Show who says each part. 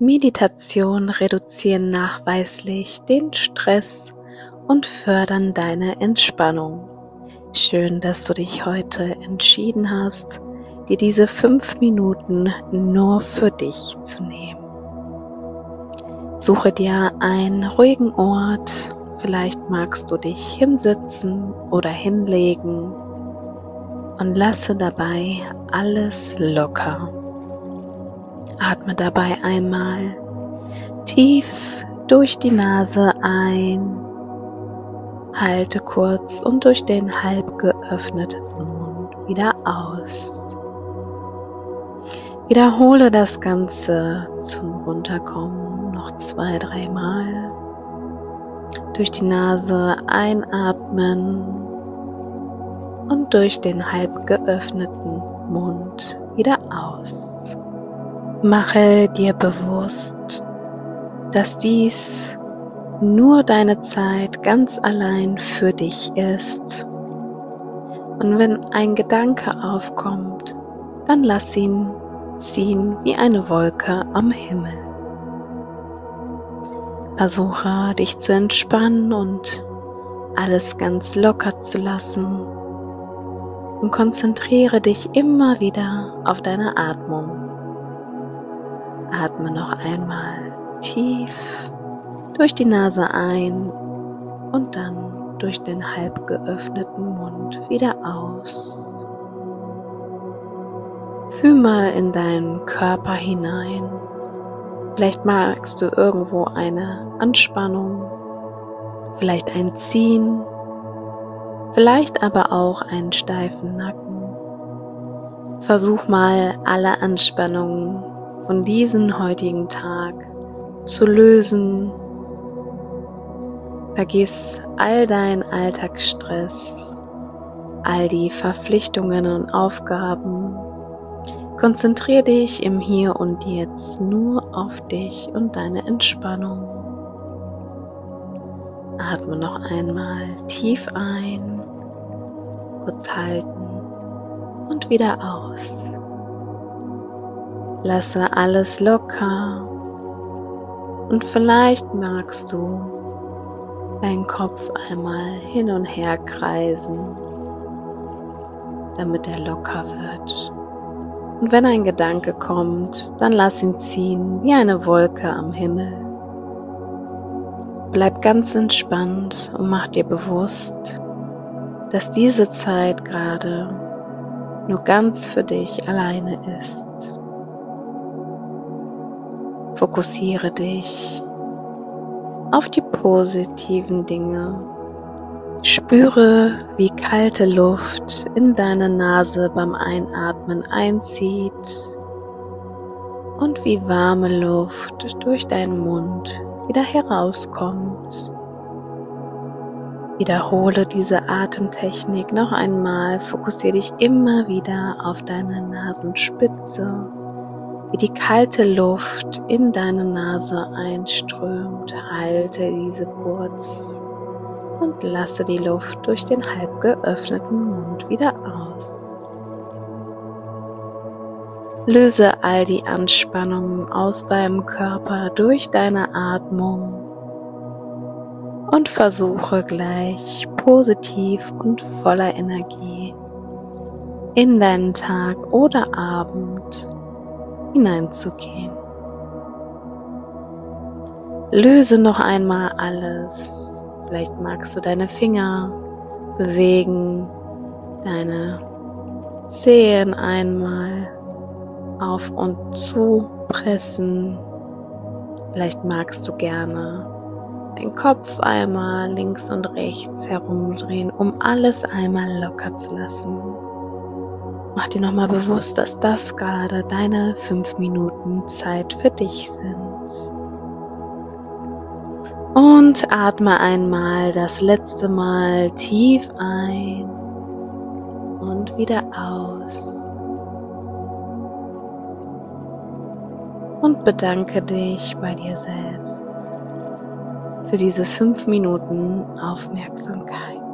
Speaker 1: Meditation reduzieren nachweislich den Stress und fördern deine Entspannung. Schön, dass du dich heute entschieden hast, dir diese fünf Minuten nur für dich zu nehmen. Suche dir einen ruhigen Ort, vielleicht magst du dich hinsetzen oder hinlegen und lasse dabei alles locker. Atme dabei einmal tief durch die Nase ein, halte kurz und durch den halb geöffneten Mund wieder aus. Wiederhole das Ganze zum Runterkommen noch zwei, dreimal. Durch die Nase einatmen und durch den halb geöffneten Mund wieder aus. Mache dir bewusst, dass dies nur deine Zeit ganz allein für dich ist. Und wenn ein Gedanke aufkommt, dann lass ihn ziehen wie eine Wolke am Himmel. Versuche dich zu entspannen und alles ganz locker zu lassen und konzentriere dich immer wieder auf deine Atmung. Atme noch einmal tief durch die Nase ein und dann durch den halb geöffneten Mund wieder aus. Fühl mal in deinen Körper hinein. Vielleicht magst du irgendwo eine Anspannung, vielleicht ein Ziehen, vielleicht aber auch einen steifen Nacken. Versuch mal alle Anspannungen von diesem heutigen Tag zu lösen. Vergiss all dein Alltagsstress, all die Verpflichtungen und Aufgaben. Konzentriere dich im Hier und Jetzt nur auf dich und deine Entspannung. Atme noch einmal tief ein, kurz halten und wieder aus. Lasse alles locker und vielleicht magst du deinen Kopf einmal hin und her kreisen, damit er locker wird. Und wenn ein Gedanke kommt, dann lass ihn ziehen wie eine Wolke am Himmel. Bleib ganz entspannt und mach dir bewusst, dass diese Zeit gerade nur ganz für dich alleine ist. Fokussiere dich auf die positiven Dinge. Spüre, wie kalte Luft in deine Nase beim Einatmen einzieht und wie warme Luft durch deinen Mund wieder herauskommt. Wiederhole diese Atemtechnik noch einmal. Fokussiere dich immer wieder auf deine Nasenspitze wie die kalte Luft in deine Nase einströmt. Halte diese kurz und lasse die Luft durch den halb geöffneten Mund wieder aus. Löse all die Anspannungen aus deinem Körper durch deine Atmung und versuche gleich positiv und voller Energie in deinen Tag oder Abend hineinzugehen. Löse noch einmal alles. Vielleicht magst du deine Finger bewegen, deine Zehen einmal auf und zu pressen. Vielleicht magst du gerne den Kopf einmal links und rechts herumdrehen, um alles einmal locker zu lassen. Mach dir nochmal bewusst, dass das gerade deine fünf Minuten Zeit für dich sind. Und atme einmal das letzte Mal tief ein und wieder aus. Und bedanke dich bei dir selbst für diese fünf Minuten Aufmerksamkeit.